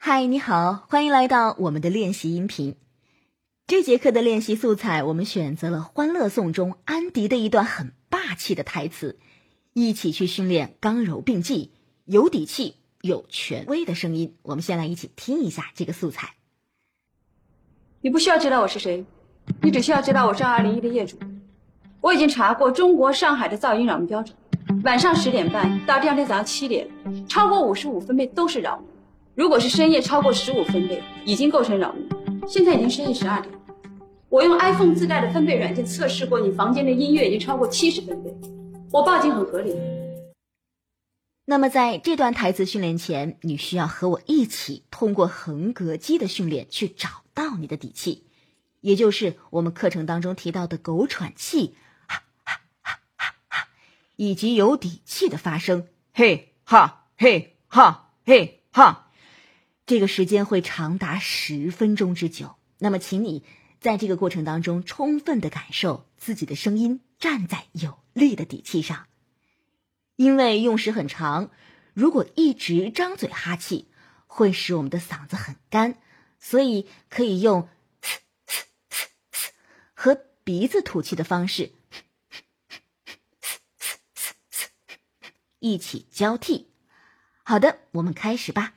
嗨，你好，欢迎来到我们的练习音频。这节课的练习素材，我们选择了《欢乐颂》中安迪的一段很霸气的台词，一起去训练刚柔并济、有底气、有权威的声音。我们先来一起听一下这个素材。你不需要知道我是谁，你只需要知道我是二零一的业主。我已经查过中国上海的噪音扰民标准，晚上十点半到第二天早上七点，超过五十五分贝都是扰民。如果是深夜超过十五分贝，已经构成扰民。现在已经深夜十二点，我用 iPhone 自带的分贝软件测试过，你房间的音乐已经超过七十分贝，我报警很合理。那么在这段台词训练前，你需要和我一起通过横膈肌的训练去找到你的底气，也就是我们课程当中提到的狗喘气，哈哈哈哈哈，以及有底气的发声，嘿哈嘿哈嘿哈。这个时间会长达十分钟之久。那么，请你在这个过程当中充分的感受自己的声音站在有力的底气上。因为用时很长，如果一直张嘴哈气，会使我们的嗓子很干，所以可以用和鼻子吐气的方式一起交替。好的，我们开始吧。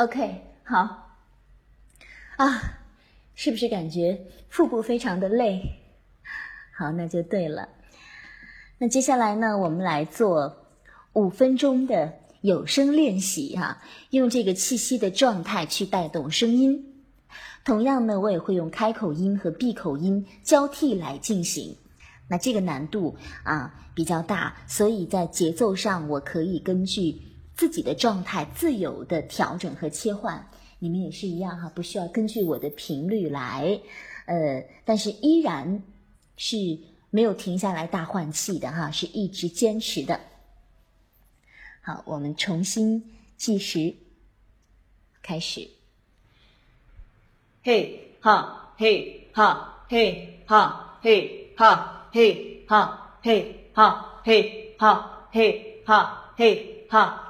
OK，好。啊，是不是感觉腹部非常的累？好，那就对了。那接下来呢，我们来做五分钟的有声练习哈，用这个气息的状态去带动声音。同样呢，我也会用开口音和闭口音交替来进行。那这个难度啊比较大，所以在节奏上我可以根据自己的状态自由的调整和切换。你们也是一样哈，不需要根据我的频率来，呃，但是依然是没有停下来大换气的哈，是一直坚持的。好，我们重新计时，开始。嘿哈嘿哈嘿哈嘿哈嘿哈嘿哈嘿哈嘿哈嘿哈嘿哈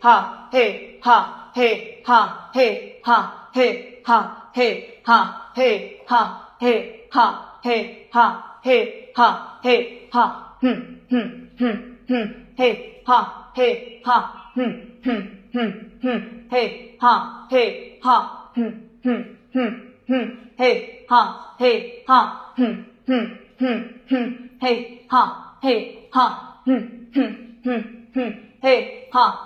哈嘿哈嘿哈嘿哈。嘿哈嘿哈嘿哈嘿哈嘿哈嘿哈嘿哈，哼哼哼哼，嘿哈嘿哈，哼哼哼哼，嘿哈嘿哈，哼哼哼哼，嘿哈嘿哈，哼哼哼哼，嘿哈嘿哈，哼哼哼哼，嘿哈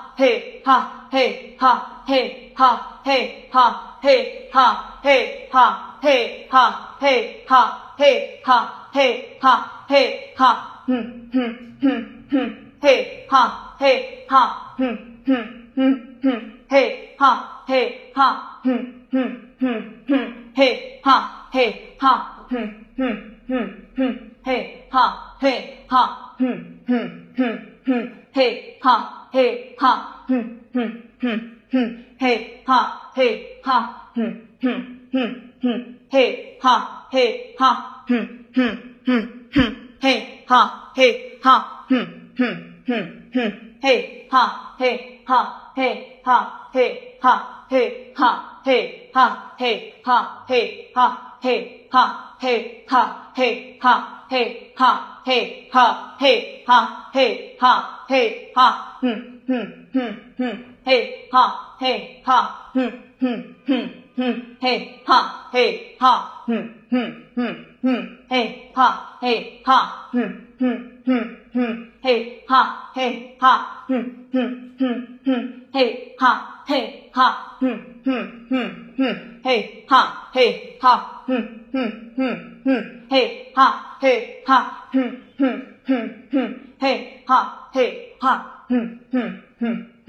嘿哈嘿哈嘿哈嘿哈嘿哈嘿哈嘿哈嘿哈嘿哈嘿哈嘿哈，哼哼哼哼，嘿哈嘿哈，哼哼哼哼，嘿哈嘿哈，哼哼哼哼，嘿哈嘿哈，哼哼哼哼，嘿哈嘿哈，哼哼哼哼，嘿哈嘿哈，哼哼哼哼。嘿哈嘿哈，哼哼哼哼，嘿哈嘿哈，哼哼哼哼，嘿哈嘿哈，哼哼哼哼，嘿哈嘿哈，嘿哈嘿哈，嘿哈嘿哈，嘿哈嘿哈，嘿哈嘿哈，嘿哈嘿哈，嘿哈嘿哈，嘿哈嘿哈，哼哼哼哼。嘿哈嘿哈， 흠흠흠 헤하 헤하 흠흠흠흠 헤하 헤하 흠흠흠흠 헤하 헤하 흠흠흠흠 헤하 헤하 흠흠흠흠 헤하 헤하 흠흠흠흠 헤하 헤하 흠흠흠흠 헤하 헤하 흠흠흠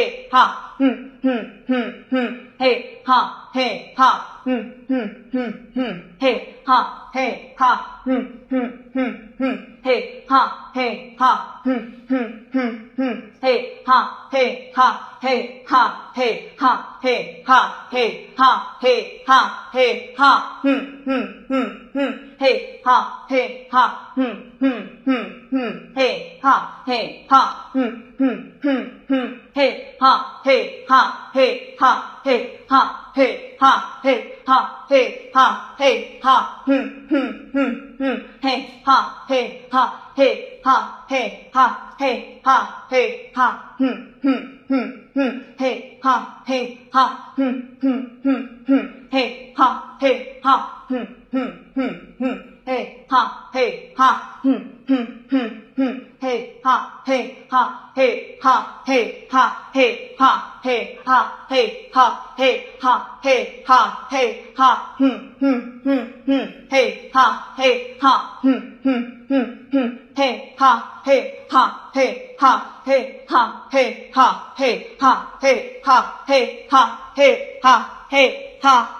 嘿哈，嗯嗯嗯嗯，嘿哈嘿哈，嗯嗯嗯嗯，嘿哈嘿哈，嗯嗯嗯嗯，嘿哈嘿哈，哼哼哼哼，嘿哈嘿哈，嘿哈嘿哈，嘿哈嘿哈，嘿哈嘿哈，嘿哈哼哼哼哼，嘿哈嘿哈，嗯嗯嗯嗯，嘿哈嘿哈，嗯嗯嗯嗯，嘿哈嘿哈嘿。嘿哈嘿哈嘿哈嘿哈嘿哈嘿哈，哼哼哼哼，嘿哈嘿哈嘿哈嘿哈嘿哈嘿哈，哼哼哼哼，嘿哈嘿哈，哼哼哼哼，嘿哈嘿哈，哼哼哼哼，嘿哈嘿哈，哼哼哼哼，嘿哈嘿哈嘿哈嘿哈嘿哈嘿哈嘿哈嘿哈嘿哈嘿哈，哼哼哼哼，嘿哈嘿哈，哼哼哼哼，嘿哈嘿哈嘿哈嘿哈嘿哈嘿哈嘿哈嘿哈嘿哈嘿哈。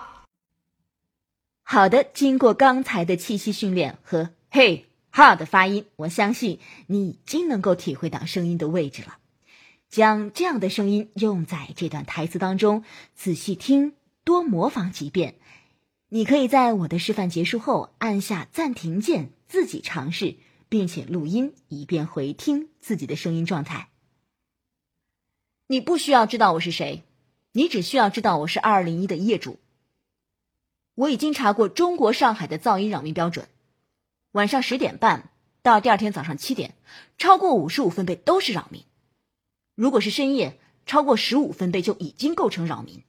好的，经过刚才的气息训练和嘿哈的发音，我相信你已经能够体会到声音的位置了。将这样的声音用在这段台词当中，仔细听，多模仿几遍。你可以在我的示范结束后按下暂停键，自己尝试，并且录音，以便回听自己的声音状态。你不需要知道我是谁，你只需要知道我是二零一的业主。我已经查过中国上海的噪音扰民标准，晚上十点半到第二天早上七点，超过五十五分贝都是扰民。如果是深夜，超过十五分贝就已经构成扰民。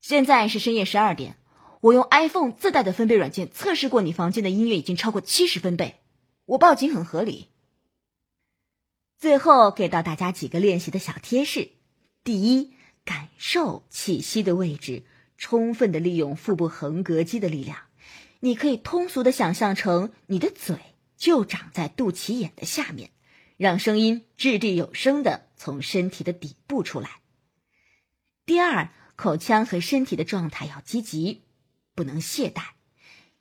现在是深夜十二点，我用 iPhone 自带的分贝软件测试过，你房间的音乐已经超过七十分贝，我报警很合理。最后给到大家几个练习的小贴士：第一，感受气息的位置。充分的利用腹部横膈肌的力量，你可以通俗的想象成你的嘴就长在肚脐眼的下面，让声音掷地有声的从身体的底部出来。第二，口腔和身体的状态要积极，不能懈怠，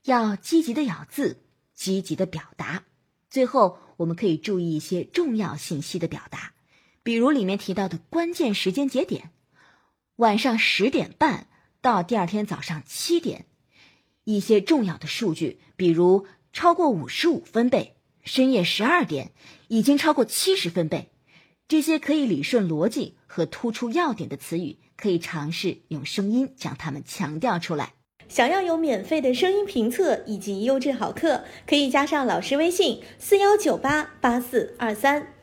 要积极的咬字，积极的表达。最后，我们可以注意一些重要信息的表达，比如里面提到的关键时间节点，晚上十点半。到第二天早上七点，一些重要的数据，比如超过五十五分贝，深夜十二点已经超过七十分贝，这些可以理顺逻辑和突出要点的词语，可以尝试用声音将它们强调出来。想要有免费的声音评测以及优质好课，可以加上老师微信：四幺九八八四二三。